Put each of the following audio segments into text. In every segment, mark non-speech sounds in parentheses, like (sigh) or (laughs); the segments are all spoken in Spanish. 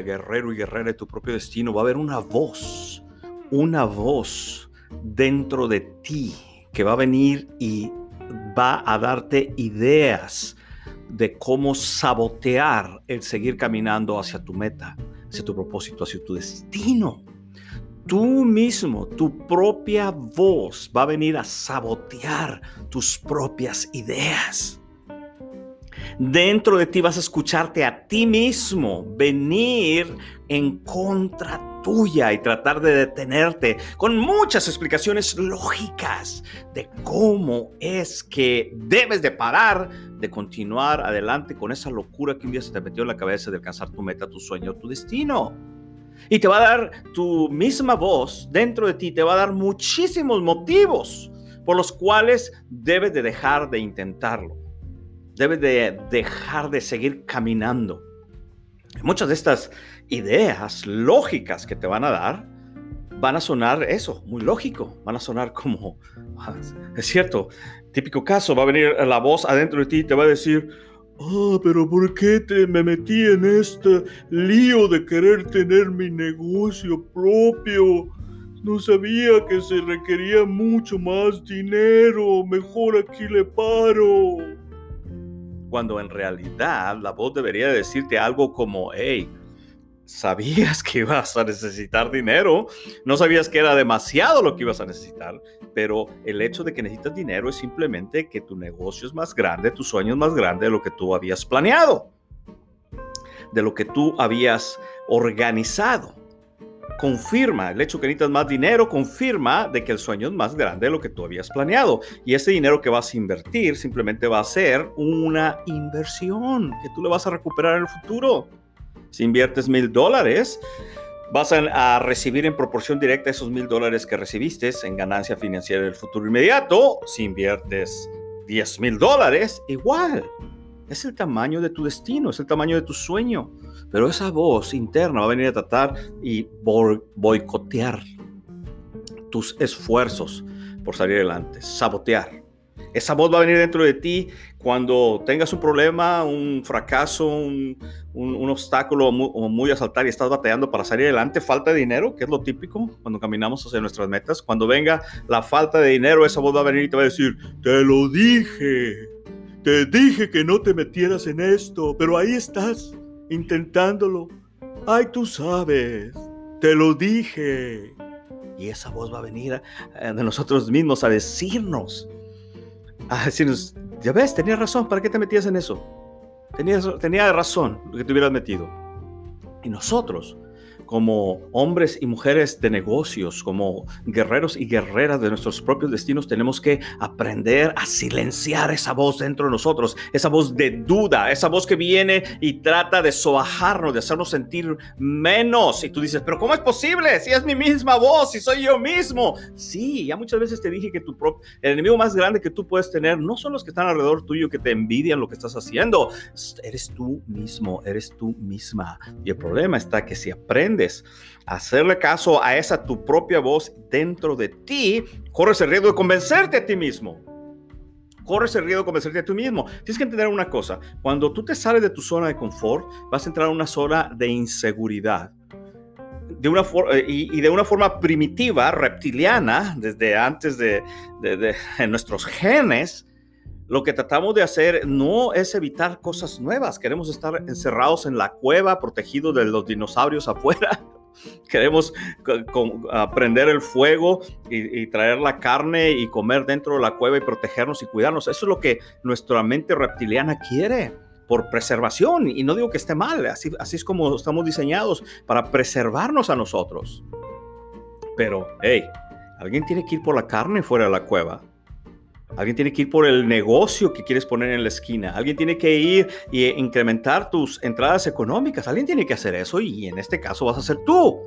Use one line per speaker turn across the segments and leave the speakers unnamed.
Guerrero y guerrera de tu propio destino, va a haber una voz, una voz dentro de ti que va a venir y va a darte ideas de cómo sabotear el seguir caminando hacia tu meta, hacia tu propósito, hacia tu destino. Tú mismo, tu propia voz va a venir a sabotear tus propias ideas. Dentro de ti vas a escucharte a ti mismo venir en contra tuya y tratar de detenerte con muchas explicaciones lógicas de cómo es que debes de parar de continuar adelante con esa locura que un día se te metió en la cabeza de alcanzar tu meta, tu sueño, tu destino. Y te va a dar tu misma voz dentro de ti, te va a dar muchísimos motivos por los cuales debes de dejar de intentarlo. Debes de dejar de seguir caminando. Muchas de estas ideas lógicas que te van a dar van a sonar eso, muy lógico, van a sonar como, es cierto, típico caso, va a venir la voz adentro de ti y te va a decir, ah, pero ¿por qué te me metí en este lío de querer tener mi negocio propio? No sabía que se requería mucho más dinero, mejor aquí le paro cuando en realidad la voz debería decirte algo como, hey, sabías que ibas a necesitar dinero, no sabías que era demasiado lo que ibas a necesitar, pero el hecho de que necesitas dinero es simplemente que tu negocio es más grande, tu sueño es más grande de lo que tú habías planeado, de lo que tú habías organizado confirma, el hecho que necesitas más dinero confirma de que el sueño es más grande de lo que tú habías planeado. Y ese dinero que vas a invertir simplemente va a ser una inversión que tú le vas a recuperar en el futuro. Si inviertes mil dólares, vas a, recibir en proporción directa esos mil dólares que recibiste en ganancia financiera en el futuro inmediato. Si inviertes 10 mil dólares, igual. Es el tamaño de tu destino, es el tamaño de tu sueño. Pero esa voz interna va a venir a tratar y boicotear tus esfuerzos por salir adelante, sabotear. Esa voz va a venir dentro de ti cuando tengas un problema, un fracaso, un, obstáculo muy, muy a saltar y estás batallando para salir adelante, falta de dinero, que es lo típico cuando caminamos hacia nuestras metas. Cuando venga la falta de dinero, esa voz va a venir y te va a decir, te lo dije, te dije que no te metieras en esto, pero ahí estás, intentándolo. Ay, tú sabes, te lo dije. Y esa voz va a venir eh, de nosotros mismos a decirnos, a decirnos, ya ves, tenías razón, ¿para qué te metías en eso? Tenías, tenía razón lo que te hubieras metido. Y nosotros como hombres y mujeres de negocios, como guerreros y guerreras de nuestros propios destinos, tenemos que aprender a silenciar esa voz dentro de nosotros, esa voz de duda, esa voz que viene y trata de sobajarnos, de hacernos sentir menos. Y tú dices, pero ¿cómo es posible? Si es mi misma voz, si soy yo mismo. Sí, ya muchas veces te dije que tu el enemigo más grande que tú puedes tener no son los que están alrededor tuyo que te envidian lo que estás haciendo. Eres tú mismo, eres tú misma. Y el problema está que si aprendes hacerle caso a esa tu propia voz dentro de ti, corres el riesgo de convencerte a ti mismo. Corres el riesgo de convencerte a ti mismo. Tienes que entender una cosa, cuando tú te sales de tu zona de confort, vas a entrar en una zona de inseguridad. De una eh, y, de una forma primitiva, reptiliana, desde antes de, de (laughs) nuestros genes, lo que tratamos de hacer no es evitar cosas nuevas. Queremos estar encerrados en la cueva, protegidos de los dinosaurios (laughs) afuera. Queremos prender el fuego y, traer la carne y comer dentro de la cueva y protegernos y cuidarnos. Eso es lo que nuestra mente reptiliana quiere. por preservación. Y no digo que esté mal, así, así es como estamos diseñados para preservarnos a nosotros. Pero, hey, alguien tiene que ir por la carne fuera de la cueva. Alguien tiene que ir por el negocio que quieres poner en la esquina. Alguien tiene que ir y incrementar tus entradas económicas. Alguien tiene que hacer eso y en este caso vas a ser tú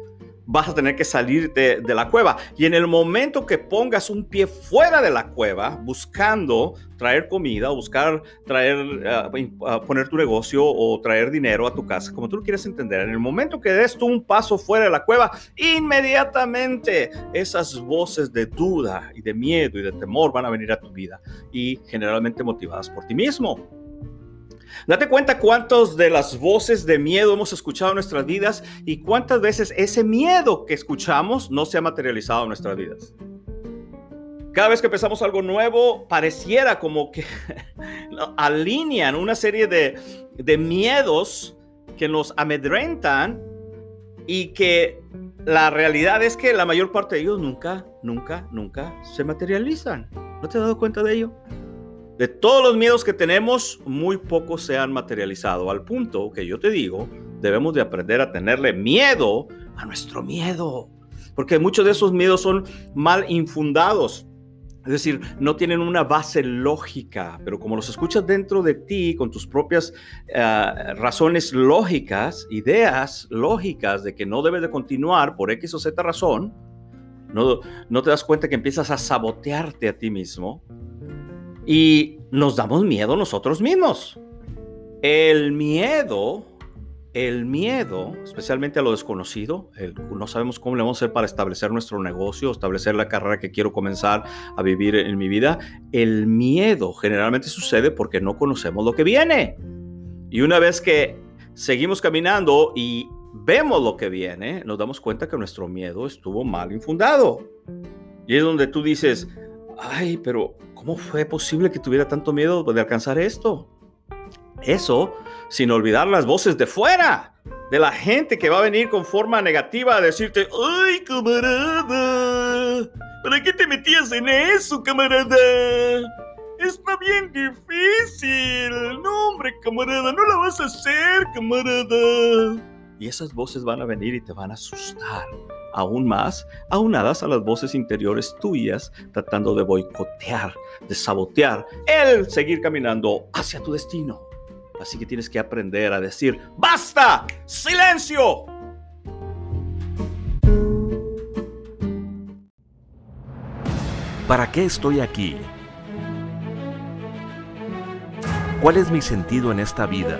vas a tener que salir de, la cueva. Y en el momento que pongas un pie fuera de la cueva, buscando traer comida buscar traer, eh, poner tu negocio o traer dinero a tu casa, como tú lo quieres entender, en el momento que des tú un paso fuera de la cueva, inmediatamente esas voces de duda y de miedo y de temor van a venir a tu vida y generalmente motivadas por ti mismo. Date cuenta cuántos de las voces de miedo hemos escuchado en nuestras vidas y cuántas veces ese miedo que escuchamos no se ha materializado en nuestras vidas. Cada vez que empezamos algo nuevo, pareciera como que (laughs) alinean una serie de, de miedos que nos amedrentan y que la realidad es que la mayor parte de ellos nunca, nunca, nunca se materializan. ¿No te has dado cuenta de ello? De todos los miedos que tenemos, muy pocos se han materializado, al punto que yo te digo, debemos de aprender a tenerle miedo a nuestro miedo, porque muchos de esos miedos son mal infundados. Es decir, no tienen una base lógica, pero como los escuchas dentro de ti con tus propias eh, razones lógicas, ideas lógicas de que no debes de continuar por X o Z razón, no, no te das cuenta que empiezas a sabotearte a ti mismo y nos damos miedo nosotros mismos. El miedo, el miedo, especialmente a lo desconocido, no sabemos cómo le vamos a hacer para establecer nuestro negocio, establecer la carrera que quiero comenzar a vivir en mi vida. El miedo generalmente sucede porque no conocemos lo que viene. Y una vez que seguimos caminando y vemos lo que viene, nos damos cuenta que nuestro miedo estuvo mal infundado. Y es donde tú dices, ay, pero ¿cómo fue posible que tuviera tanto miedo de alcanzar esto? Eso sin olvidar las voces de fuera, de la gente que va a venir con forma negativa a decirte, ay, camarada, ¿para qué te metías en eso, camarada? Está bien difícil. No, hombre, camarada, no la vas a hacer, camarada. Y esas voces van a venir y te van a asustar aún más, aunadas a las voces interiores tuyas, tratando de boicotear, de sabotear el seguir caminando hacia tu destino. Así que tienes que aprender a decir, ¡basta! ¡Silencio!
¿Para qué estoy aquí? ¿Cuál es mi sentido en esta vida?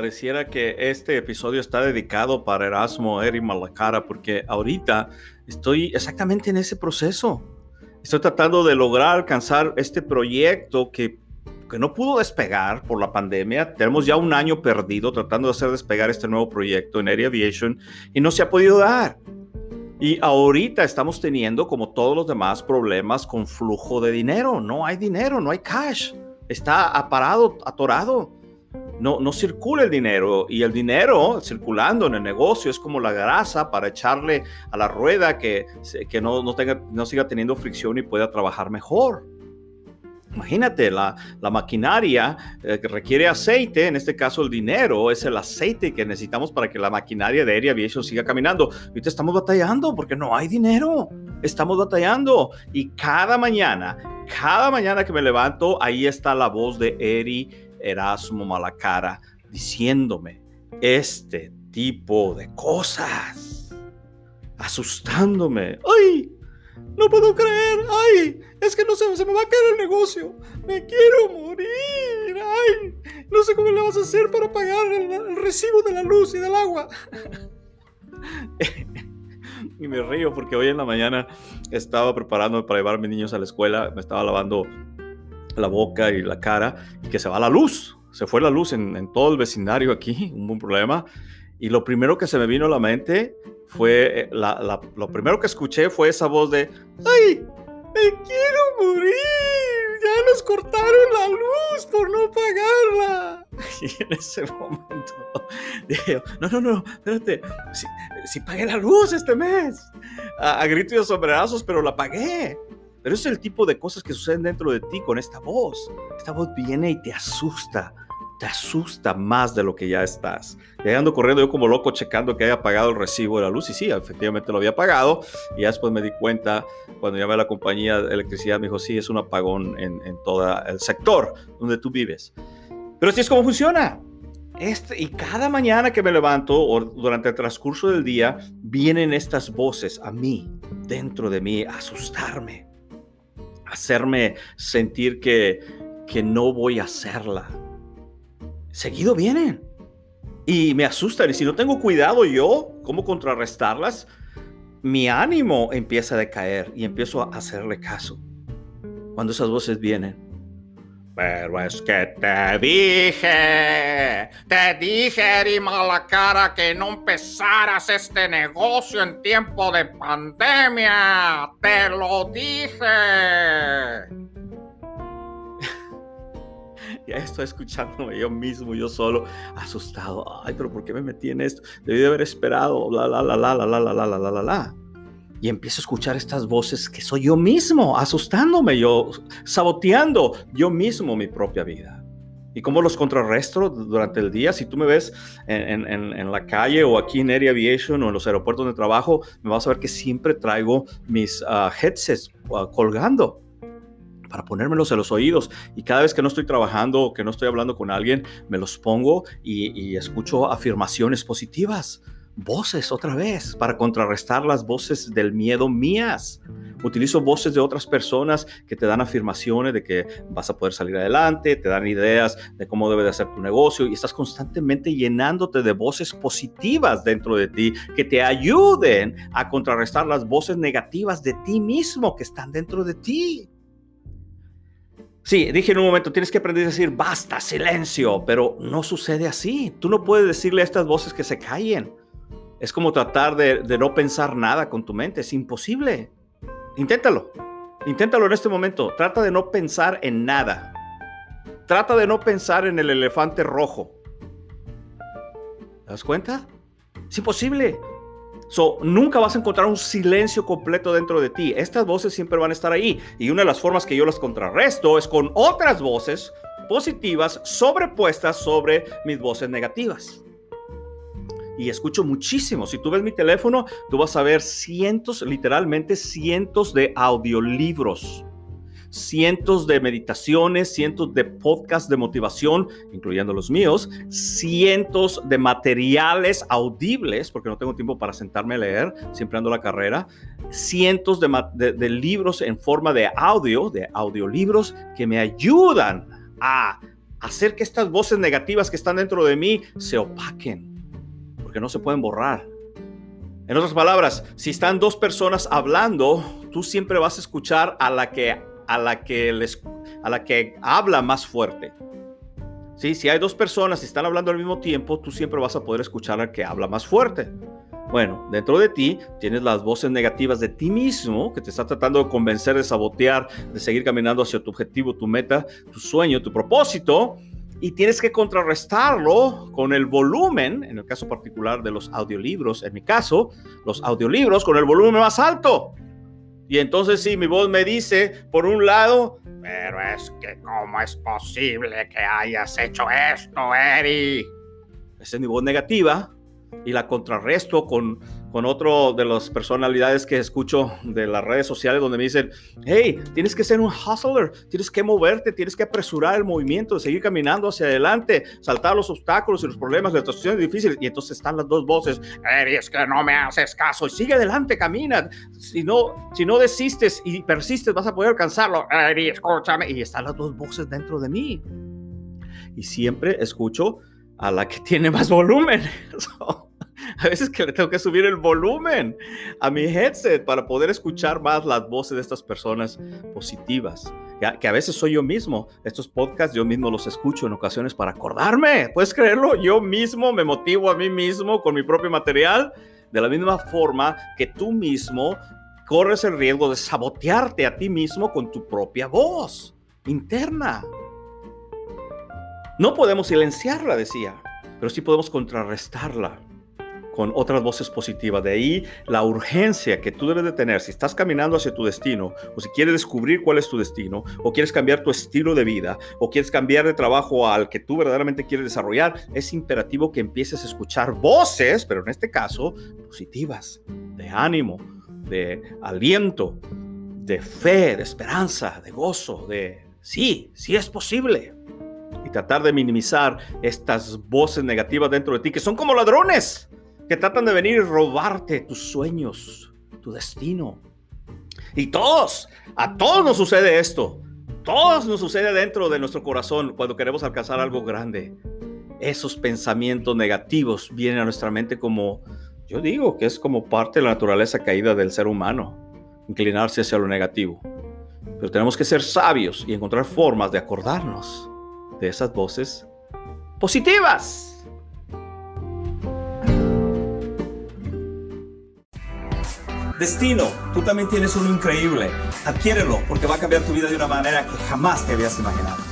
Pareciera que este episodio está dedicado para Erasmo Eri Malacara, porque ahorita estoy exactamente en ese proceso. Estoy tratando de lograr alcanzar este proyecto que, que no pudo despegar por la pandemia. Tenemos ya un año perdido tratando de hacer despegar este nuevo proyecto en Air Aviation y no se ha podido dar. Y ahorita estamos teniendo, como todos los demás, problemas con flujo de dinero. No hay dinero, no hay cash. Está aparado, atorado no, no circula el dinero y el dinero circulando en el negocio es como la grasa para echarle a la rueda que, que no, no, tenga, no siga teniendo fricción y pueda trabajar mejor. Imagínate, la, la maquinaria eh, que requiere aceite, en este caso el dinero, es el aceite que necesitamos para que la maquinaria de Air Aviation siga caminando. Ahorita estamos batallando porque no hay dinero. Estamos batallando. Y cada mañana, cada mañana que me levanto, ahí está la voz de Eri Erasmo Malacara diciéndome este tipo de cosas, asustándome. ¡Ay! No puedo creer. Ay, es que no sé, se me va a caer el negocio. Me quiero morir. Ay, no sé cómo le vas a hacer para pagar el, recibo de la luz y del agua. (laughs) y me río porque hoy en la mañana estaba preparándome para llevar a mis niños a la escuela. Me estaba lavando la boca y la cara y que se va la luz. Se fue la luz en, en todo el vecindario aquí, (laughs) un buen problema. Y lo primero que se me vino a la mente fue, eh, la, lo primero que escuché fue esa voz de, ¡ay! ¡Me quiero morir! ¡Ya nos cortaron la luz por no pagarla! (laughs) Y en ese momento (laughs) dije, no, no, no, espérate, si, si pagué la luz este mes. A, a gritos y sombrerazos, pero la pagué. Pero es el tipo de cosas que suceden dentro de ti con esta voz. Esta voz viene y te asusta te asusta más de lo que ya estás. Llegando corriendo yo como loco checando que haya pagado el recibo de la luz y sí, efectivamente lo había pagado y ya después me di cuenta cuando llamé a la compañía de electricidad me dijo, sí, es un apagón en, en todo el sector donde tú vives. Pero así es como funciona. Este, y cada mañana que me levanto o durante el transcurso del día vienen estas voces a mí, dentro de mí, a asustarme, hacerme sentir que, que no voy a hacerla, seguido vienen. Y me asustan. Y si no tengo cuidado yo, ¿cómo contrarrestarlas? Mi ánimo empieza a decaer y empiezo a hacerle caso. Cuando esas voces vienen. Pero es que te dije, te dije, Eri cara que no empezaras este negocio en tiempo de pandemia. Te lo dije. ya estoy escuchándome yo mismo, yo solo, asustado. Ay, pero ¿por qué me metí en esto? Debí de haber esperado, la, la, la, la, la, la, la, la, la, la, la. Y empiezo a escuchar estas voces que soy yo mismo, asustándome, yo, saboteando yo mismo mi propia vida. ¿Y cómo los contrarresto durante el día? Si tú me ves en, en, en, la calle o aquí en Air Aviation o en los aeropuertos donde trabajo, me vas a ver que siempre traigo mis uh, headsets uh, colgando para ponérmelos en los oídos. Y cada vez que no estoy trabajando o que no estoy hablando con alguien, me los pongo y, escucho afirmaciones positivas. Voces otra vez para contrarrestar las voces del miedo mías. Utilizo voces de otras personas que te dan afirmaciones de que vas a poder salir adelante, te dan ideas de cómo debe de hacer tu negocio y estás constantemente llenándote de voces positivas dentro de ti que te ayuden a contrarrestar las voces negativas de ti mismo que están dentro de ti. Sí, dije en un momento, tienes que aprender a decir, basta, silencio, pero no sucede así. Tú no puedes decirle a estas voces que se callen. Es como tratar de, no pensar nada con tu mente, es imposible. Inténtalo, inténtalo en este momento. Trata de no pensar en nada. Trata de no pensar en el elefante rojo. ¿Te das cuenta? Es imposible. So, nunca vas a encontrar un silencio completo dentro de ti. Estas voces siempre van a estar ahí. Y una de las formas que yo las contrarresto es con otras voces positivas sobrepuestas sobre mis voces negativas. Y escucho muchísimo. Si tú ves mi teléfono, tú vas a ver cientos, literalmente cientos de audiolibros cientos de meditaciones, cientos de podcasts de motivación, incluyendo los míos, cientos de materiales audibles, porque no tengo tiempo para sentarme a leer, siempre ando la carrera, cientos de, libros en forma de audio, de audiolibros, que me ayudan a hacer que estas voces negativas que están dentro de mí se opaquen, porque no se pueden borrar. En otras palabras, si están dos personas hablando, tú siempre vas a escuchar a la que a la que, les, a la que habla más fuerte. ¿Sí? Si hay dos personas y están hablando al mismo tiempo, tú siempre vas a poder escuchar al que habla más fuerte. Bueno, dentro de ti tienes las voces negativas de ti mismo que te está tratando de convencer, de sabotear, de seguir caminando hacia tu objetivo, tu meta, tu sueño, tu propósito. Y tienes que contrarrestarlo con el volumen, en el caso particular de los audiolibros, en mi caso, los audiolibros con el volumen más alto. Y entonces sí, mi voz me dice, por un lado, pero es que ¿cómo es posible que hayas hecho esto, Eri? Esa es mi voz negativa. Y la contrarresto con, con otro de las personalidades que escucho de las redes sociales donde me dicen, hey, tienes que ser un hustler, tienes que moverte, tienes que apresurar el movimiento, seguir caminando hacia adelante, saltar los obstáculos y los problemas, las situaciones difíciles. Y entonces están las dos voces, es que no me haces caso, y sigue adelante, camina. Si no, si no desistes y persistes, vas a poder alcanzarlo. Eri, escúchame. Y están las dos voces dentro de mí. Y siempre escucho a la que tiene más volumen. (laughs) a veces que le tengo que subir el volumen a mi headset para poder escuchar más las voces de estas personas positivas. Que a veces soy yo mismo. Estos podcasts yo mismo los escucho en ocasiones para acordarme. ¿Puedes creerlo? Yo mismo me motivo a mí mismo con mi propio material. De la misma forma que tú mismo corres el riesgo de sabotearte a ti mismo con tu propia voz interna. No podemos silenciarla, decía, pero sí podemos contrarrestarla con otras voces positivas. De ahí la urgencia que tú debes de tener si estás caminando hacia tu destino o si quieres descubrir cuál es tu destino o quieres cambiar tu estilo de vida o quieres cambiar de trabajo al que tú verdaderamente quieres desarrollar, es imperativo que empieces a escuchar voces, pero en este caso positivas, de ánimo, de aliento, de fe, de esperanza, de gozo, de sí, sí es posible tratar de minimizar estas voces negativas dentro de ti que son como ladrones que tratan de venir y robarte tus sueños, tu destino. Y todos, a todos nos sucede esto. Todos nos sucede dentro de nuestro corazón cuando queremos alcanzar algo grande. Esos pensamientos negativos vienen a nuestra mente como, yo digo, que es como parte de la naturaleza caída del ser humano, inclinarse hacia lo negativo. Pero tenemos que ser sabios y encontrar formas de acordarnos de esas voces positivas. Destino, tú también tienes uno increíble. Adquiérelo porque va a cambiar tu vida de una manera que jamás te habías imaginado.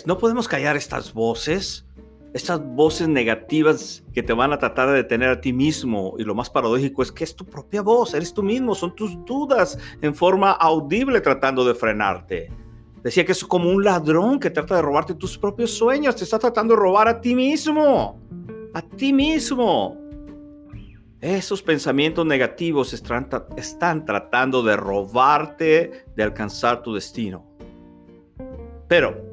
Es, no podemos callar estas voces, estas voces negativas que te van a tratar de detener a ti mismo. Y lo más paradójico es que es tu propia voz, eres tú mismo, son tus dudas en forma audible tratando de frenarte. Decía que es como un ladrón que trata de robarte tus propios sueños, te está tratando de robar a ti mismo, a ti mismo. Esos pensamientos negativos están, están tratando de robarte de alcanzar tu destino. Pero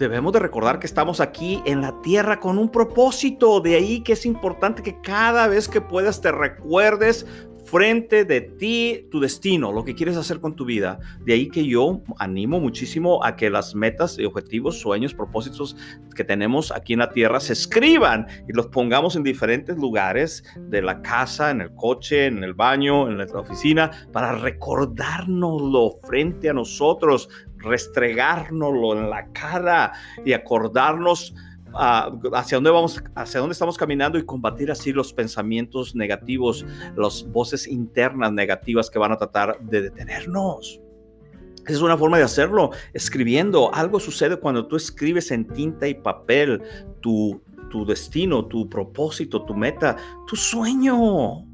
debemos de recordar que estamos aquí en la tierra con un propósito. De ahí que es importante que cada vez que puedas te recuerdes frente de ti tu destino, lo que quieres hacer con tu vida. De ahí que yo animo muchísimo a que las metas y objetivos, sueños, propósitos que tenemos aquí en la tierra se escriban y los pongamos en diferentes lugares de la casa, en el coche, en el baño, en la oficina, para recordárnoslo frente a nosotros, restregárnoslo en la cara y acordarnos uh, hacia dónde vamos, hacia dónde estamos caminando y combatir así los pensamientos negativos, las voces internas negativas que van a tratar de detenernos. Esa es una forma de hacerlo, escribiendo. Algo sucede cuando tú escribes en tinta y papel tu, tu destino, tu propósito, tu meta, tu sueño.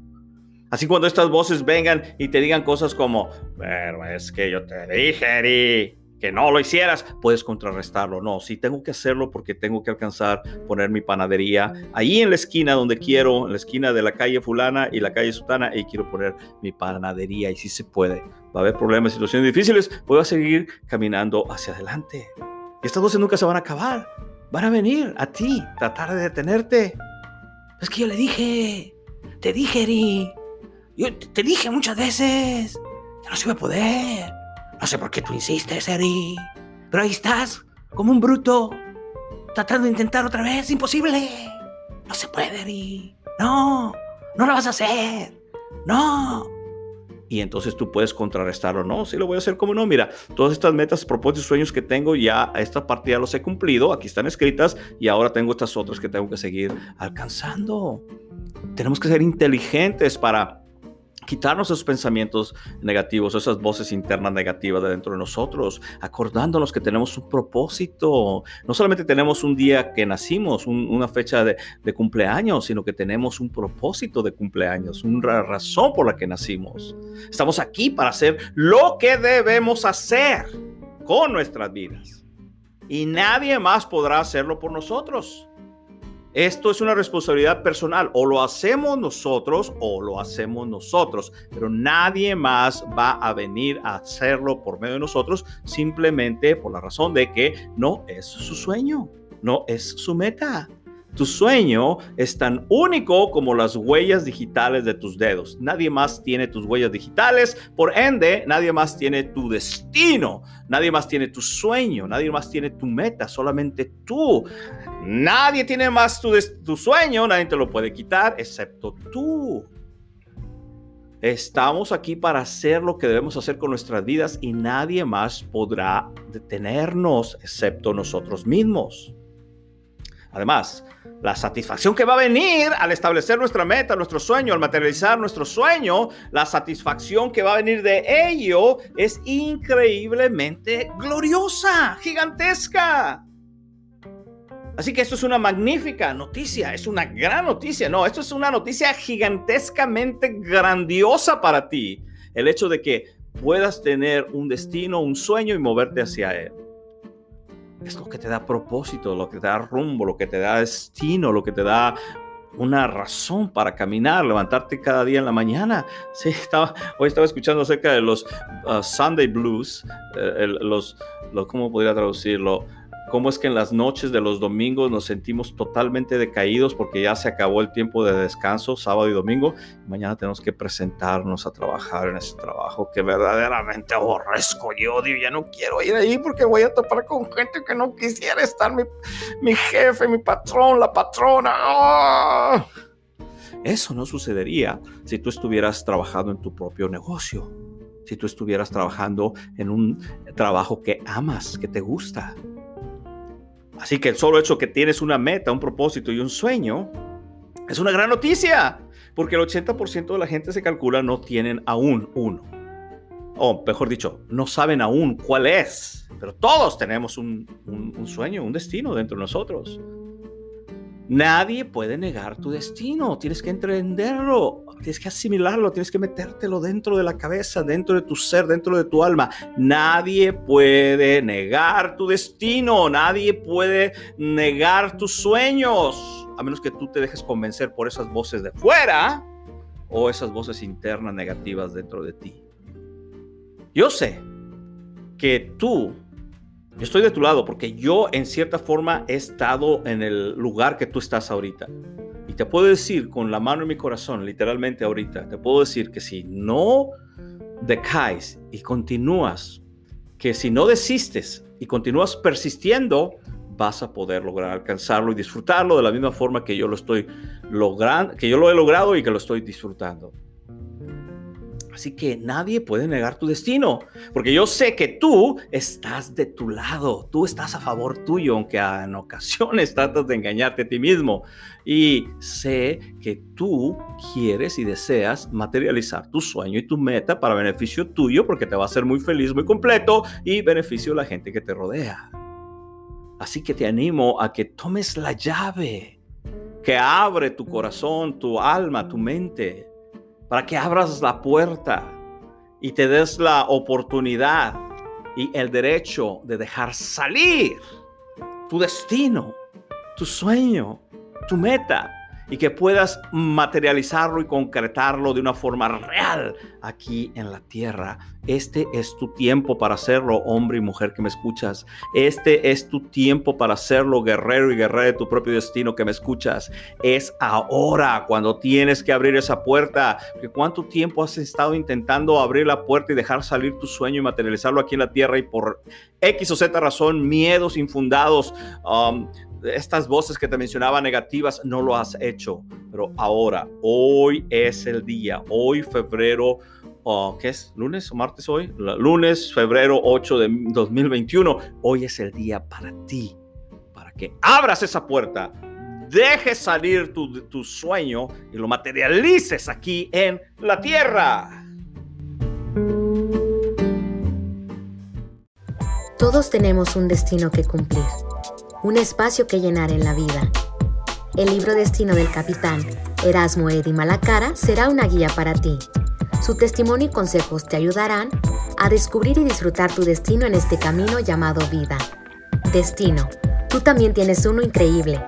Así cuando estas voces vengan y te digan cosas como, pero es que yo te dije, Eri, que no lo hicieras, puedes contrarrestarlo. No, sí tengo que hacerlo porque tengo que alcanzar poner mi panadería ahí en la esquina donde quiero, en la esquina de la calle fulana y la calle sutana, y quiero poner mi panadería y sí se puede. Va a haber problemas, situaciones difíciles, voy a seguir caminando hacia adelante. Y estas voces nunca se van a acabar. Van a venir a ti, tratar de detenerte. Es que yo le dije, te dije, Eri. Yo te dije muchas veces que no se iba a poder. No sé por qué tú insistes, Eri. Pero ahí estás, como un bruto, tratando de intentar otra vez. Imposible. No se puede, Eri. No, no lo vas a hacer. No. Y entonces tú puedes contrarrestarlo. No, sí lo voy a hacer como no. Mira, todas estas metas, propósitos, sueños que tengo, ya esta parte ya los he cumplido. Aquí están escritas y ahora tengo estas otras que tengo que seguir alcanzando. Tenemos que ser inteligentes para quitarnos esos pensamientos negativos, esas voces internas negativas de dentro de nosotros, acordándonos que tenemos un propósito. No solamente tenemos un día que nacimos, una fecha de, de, cumpleaños, sino que tenemos un propósito de cumpleaños, una razón por la que nacimos. Estamos aquí para hacer lo que debemos hacer con nuestras vidas. Y nadie más podrá hacerlo por nosotros. Esto es una responsabilidad personal. O lo hacemos nosotros o lo hacemos nosotros. Pero nadie más va a venir a hacerlo por medio de nosotros simplemente por la razón de que no es su sueño, no es su meta. Tu sueño es tan único como las huellas digitales de tus dedos. Nadie más tiene tus huellas digitales, por ende, nadie más tiene tu destino, nadie más tiene tu sueño, nadie más tiene tu meta, solamente tú. Nadie tiene más tu, tu sueño, nadie te lo puede quitar, excepto tú. Estamos aquí para hacer lo que debemos hacer con nuestras vidas y nadie más podrá detenernos excepto nosotros mismos. Además, la satisfacción que va a venir al establecer nuestra meta, nuestro sueño, al materializar nuestro sueño, la satisfacción que va a venir de ello es increíblemente gloriosa, gigantesca. Así que esto es una magnífica noticia, es una gran noticia. No, esto es una noticia gigantescamente grandiosa para ti. El hecho de que puedas tener un destino, un sueño y moverte hacia él es lo que te da propósito, lo que te da rumbo, lo que te da destino, lo que te da una razón para caminar, levantarte cada día en la mañana. (laughs) Sí, estaba, hoy estaba escuchando acerca de los uh, Sunday Blues, eh, los, ¿cómo podría traducirlo? Cómo es que en las noches de los domingos nos sentimos totalmente decaídos porque ya se acabó el tiempo de descanso, sábado y domingo. mañana tenemos que presentarnos a trabajar en ese trabajo que verdaderamente aborrezco y odio. Ya no quiero ir ahí porque voy a topar con gente que no quisiera estar, mi, mi jefe, mi patrón, la patrona. ¡Ah! Eso no sucedería si tú estuvieras trabajando en tu propio negocio, si tú estuvieras trabajando en un trabajo que amas, que te gusta. Así que el solo hecho que tienes una meta, un propósito y un sueño es una gran noticia, porque el 80% de la gente se calcula no tienen aún uno. O mejor dicho, no saben aún cuál es, pero todos tenemos un, un sueño, un destino dentro de nosotros. Nadie puede negar tu destino, tienes que entenderlo, tienes que asimilarlo, tienes que metértelo dentro de la cabeza, dentro de tu ser, dentro de tu alma. Nadie puede negar tu destino, nadie puede negar tus sueños, a menos que tú te dejes convencer por esas voces de fuera o esas voces internas negativas dentro de ti. Yo sé que tú yo estoy de tu lado porque yo en cierta forma he estado en el lugar que tú estás ahorita. Y te puedo decir con la mano en mi corazón, literalmente ahorita, te puedo decir que si no decaes y continúas, que si no desistes y continúas persistiendo, vas a poder lograr alcanzarlo y disfrutarlo de la misma forma que yo lo estoy logrando, que yo lo he logrado y que lo estoy disfrutando. Así que nadie puede negar tu destino, porque yo sé que tú estás de tu lado, tú estás a favor tuyo, aunque en ocasiones (laughs) tratas de engañarte a ti mismo. Y sé que tú quieres y deseas materializar tu sueño y tu meta para beneficio tuyo, porque te va a hacer muy feliz, muy completo y beneficio de la gente que te rodea. Así que te animo a que tomes la llave que abre tu corazón, tu alma, tu mente para que abras la puerta y te des la oportunidad y el derecho de dejar salir tu destino, tu sueño, tu meta y que puedas materializarlo y concretarlo de una forma real aquí en la tierra. Este es tu tiempo para hacerlo, hombre y mujer que me escuchas. Este es tu tiempo para hacerlo, guerrero y guerrera de tu propio destino que me escuchas. Es ahora cuando tienes que abrir esa puerta. ¿Cuánto tiempo has estado intentando abrir la puerta y dejar salir tu sueño y materializarlo aquí en la tierra y por X o Z razón, miedos infundados, um, estas voces que te mencionaba negativas, no lo has hecho. Pero ahora, hoy es el día, hoy febrero, uh, ¿qué es? ¿Lunes o martes hoy? Lunes, febrero 8 de 2021. Hoy es el día para ti, para que abras esa puerta, dejes salir tu, tu sueño y lo materialices aquí en la tierra.
Todos tenemos un destino que cumplir, un espacio que llenar en la vida. El libro Destino del Capitán Erasmo Eddy Malacara será una guía para ti. Su testimonio y consejos te ayudarán a descubrir y disfrutar tu destino en este camino llamado vida. Destino. Tú también tienes uno increíble.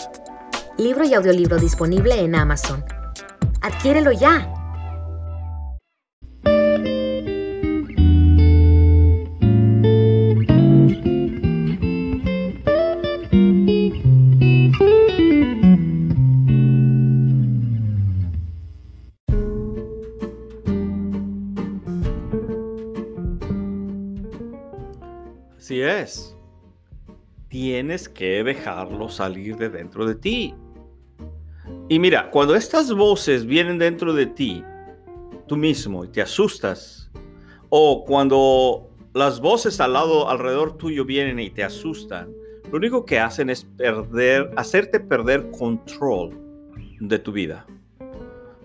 Libro y audiolibro disponible en Amazon. Adquiérelo ya.
Tienes que dejarlo salir de dentro de ti. Y mira, cuando estas voces vienen dentro de ti, tú mismo, y te asustas, o cuando las voces al lado, alrededor tuyo vienen y te asustan, lo único que hacen es perder, hacerte perder control de tu vida.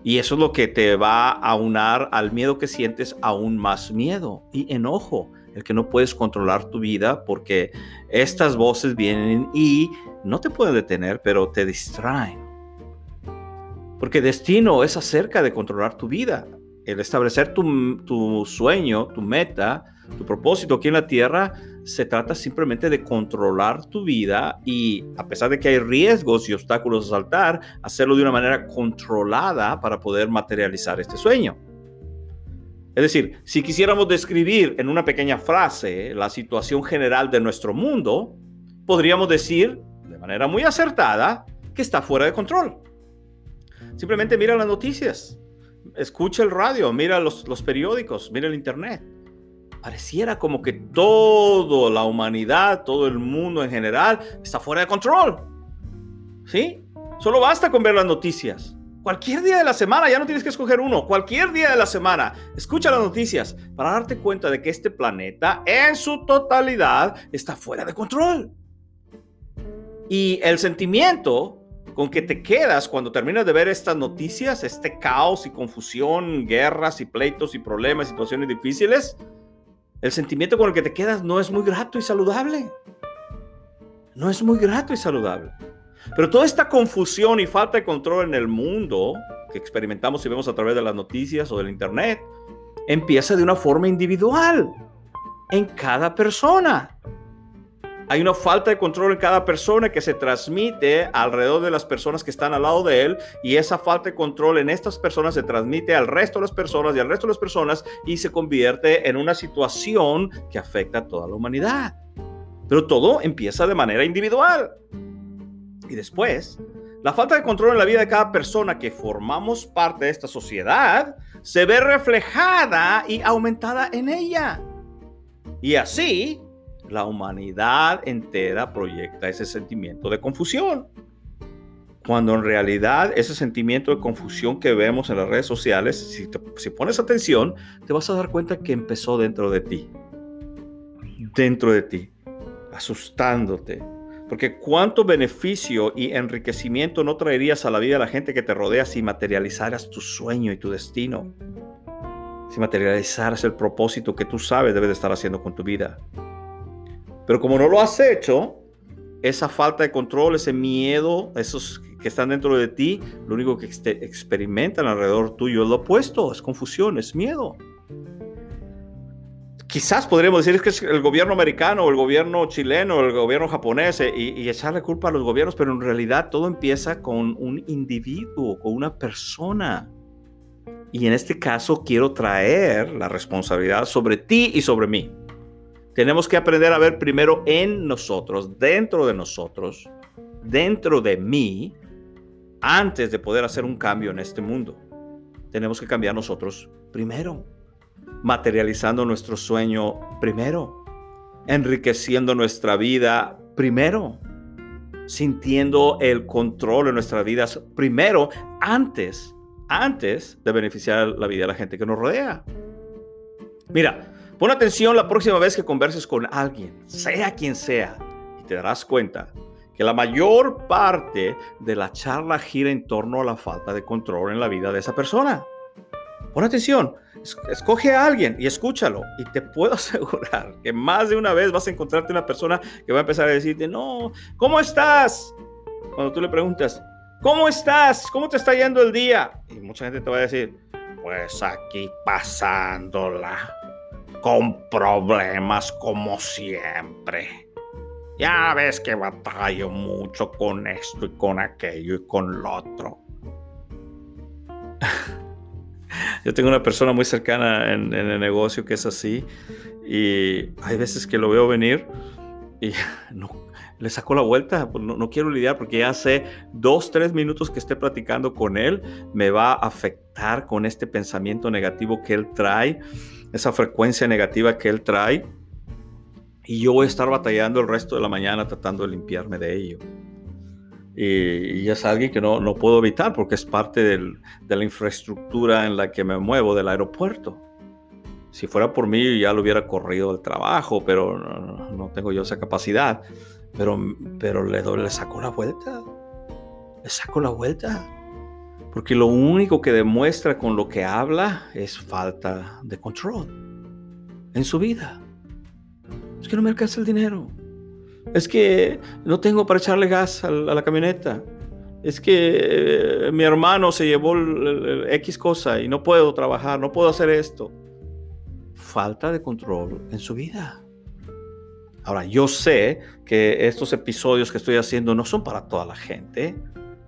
Y eso es lo que te va a unar al miedo que sientes, aún más miedo y enojo el que no puedes controlar tu vida porque estas voces vienen y no te pueden detener, pero te distraen. Porque destino es acerca de controlar tu vida. El establecer tu, sueño, tu meta, tu propósito aquí en la tierra, se trata simplemente de controlar tu vida y a pesar de que hay riesgos y obstáculos a saltar, hacerlo de una manera controlada para poder materializar este sueño. Es decir, si quisiéramos describir en una pequeña frase la situación general de nuestro mundo, podríamos decir de manera muy acertada que está fuera de control. Simplemente mira las noticias, escucha el radio, mira los, periódicos, mira el internet. Pareciera como que toda la humanidad, todo el mundo en general está fuera de control. ¿Sí? Solo basta con ver las noticias. Cualquier día de la semana, ya no tienes que escoger uno, cualquier día de la semana, escucha las noticias para darte cuenta de que este planeta en su totalidad está fuera de control. Y el sentimiento con que te quedas cuando terminas de ver estas noticias, este caos y confusión, guerras y pleitos y problemas, situaciones difíciles, el sentimiento con el que te quedas no es muy grato y saludable. No es muy grato y saludable. Pero toda esta confusión y falta de control en el mundo que experimentamos y vemos a través de las noticias o del Internet, empieza de una forma individual, en cada persona. Hay una falta de control en cada persona que se transmite alrededor de las personas que están al lado de él y esa falta de control en estas personas se transmite al resto de las personas y al resto de las personas y se convierte en una situación que afecta a toda la humanidad. Pero todo empieza de manera individual. Y después, la falta de control en la vida de cada persona que formamos parte de esta sociedad se ve reflejada y aumentada en ella. Y así, la humanidad entera proyecta ese sentimiento de confusión. Cuando en realidad ese sentimiento de confusión que vemos en las redes sociales, si, pones atención, te vas a dar cuenta que empezó dentro de ti. Dentro de ti, asustándote, porque cuánto beneficio y enriquecimiento no traerías a la vida de la gente que te rodea si materializaras tu sueño y tu destino. Si materializaras el propósito que tú sabes debes de estar haciendo con tu vida. Pero como no lo has hecho, esa falta de control, ese miedo, esos que están dentro de ti, lo único que experimentan alrededor tuyo es lo opuesto, es confusión, es miedo quizás podríamos decir que es el gobierno americano el gobierno chileno el gobierno japonés eh, y, y, echarle culpa a los gobiernos, pero en realidad todo empieza con un individuo, con una persona. Y en este caso quiero traer la responsabilidad sobre ti y sobre mí. Tenemos que aprender a ver primero en nosotros, dentro de nosotros, dentro de mí, antes de poder hacer un cambio en este mundo. Tenemos que cambiar nosotros primero materializando nuestro sueño primero, enriqueciendo nuestra vida primero, sintiendo el control de nuestras vidas primero, antes, antes de beneficiar la vida de la gente que nos rodea. Mira, pon atención la próxima vez que converses con alguien, sea quien sea, y te darás cuenta que la mayor parte de la charla gira en torno a la falta de control en la vida de esa persona. Pon atención, escoge a alguien y escúchalo. Y te puedo (laughs) asegurar que más de una vez vas a encontrarte una persona que va a empezar a decirte, no, ¿cómo estás? Cuando tú le preguntas, ¿cómo estás? ¿Cómo te está yendo el día? Y mucha gente te va a decir, pues aquí pasándola, con problemas como siempre. Ya ves que batallo mucho con esto y con aquello y con lo otro. (laughs) Yo tengo una persona muy cercana en, el negocio que es así y hay veces que lo veo venir y (laughs) no, le saco la vuelta, pues no, quiero lidiar porque ya hace dos, tres minutos que esté platicando con él, me va a afectar con este pensamiento negativo que él trae, esa frecuencia negativa que él trae y yo voy a estar batallando el resto de la mañana tratando de limpiarme de ello. Y, es alguien que no, no, puedo evitar porque es parte del, de la infraestructura en la que me muevo del aeropuerto. Si fuera por mí ya lo hubiera corrido al trabajo, pero no, no tengo yo esa capacidad. Pero, pero le, le saco la vuelta. Le saco la vuelta. Porque lo único que demuestra con lo que habla es falta de control en su vida. Es que no me alcanza el dinero. Es que no tengo para echarle gas a la, camioneta. Es que eh, mi hermano se llevó X cosa y no puedo trabajar, no puedo hacer esto. Falta de control en su vida. Ahora, yo sé que estos episodios que estoy haciendo no son para toda la gente.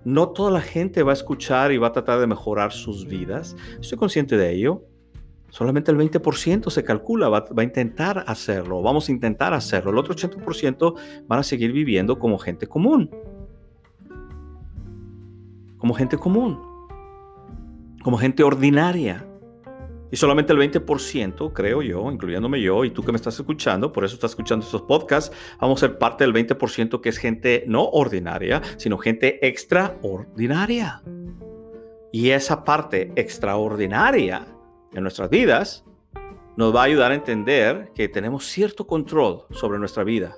No toda la gente va a escuchar y va a tratar de mejorar sus vidas. Estoy consciente de ello. Solamente el 20% se calcula, va, a intentar hacerlo, vamos a intentar hacerlo. El otro 80% van a seguir viviendo como gente común. Como gente común. Como gente ordinaria. Y solamente el 20%, creo yo, incluyéndome yo y tú que me estás escuchando, por eso estás escuchando estos podcasts, vamos a ser parte del 20% que es gente no ordinaria, sino gente extraordinaria. Y esa parte extraordinaria en nuestras vidas nos va a ayudar a entender que tenemos cierto control sobre nuestra vida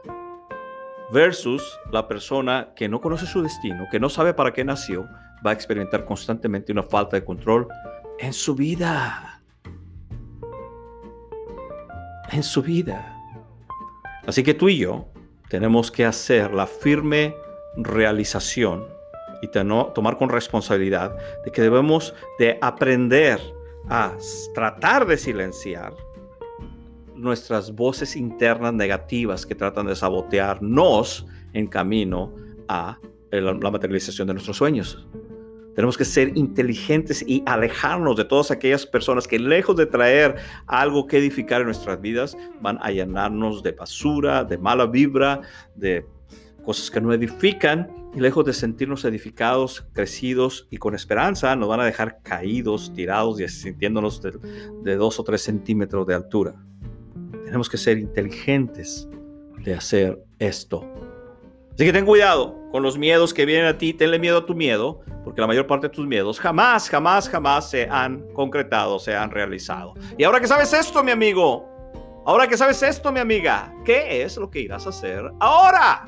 versus la persona que no conoce su destino, que no sabe para qué nació, va a experimentar constantemente una falta de control en su vida. En su vida. Así que tú y yo tenemos que hacer la firme realización y tomar con responsabilidad de que debemos de aprender a tratar de silenciar nuestras voces internas negativas que tratan de sabotearnos en camino a la materialización de nuestros sueños. Tenemos que ser inteligentes y alejarnos de todas aquellas personas que lejos de traer algo que edificar en nuestras vidas, van a llenarnos de basura, de mala vibra, de cosas que no edifican y lejos de sentirnos edificados, crecidos y con esperanza, nos van a dejar caídos, tirados y sintiéndonos de, dos o tres centímetros de altura. Tenemos que ser inteligentes de hacer esto. Así que ten cuidado con los miedos que vienen a ti, tenle miedo a tu miedo, porque la mayor parte de tus miedos jamás, jamás, jamás se han concretado, se han realizado. Y ahora que sabes esto, mi amigo, ahora que sabes esto, mi amiga, ¿qué es lo que irás a hacer ahora?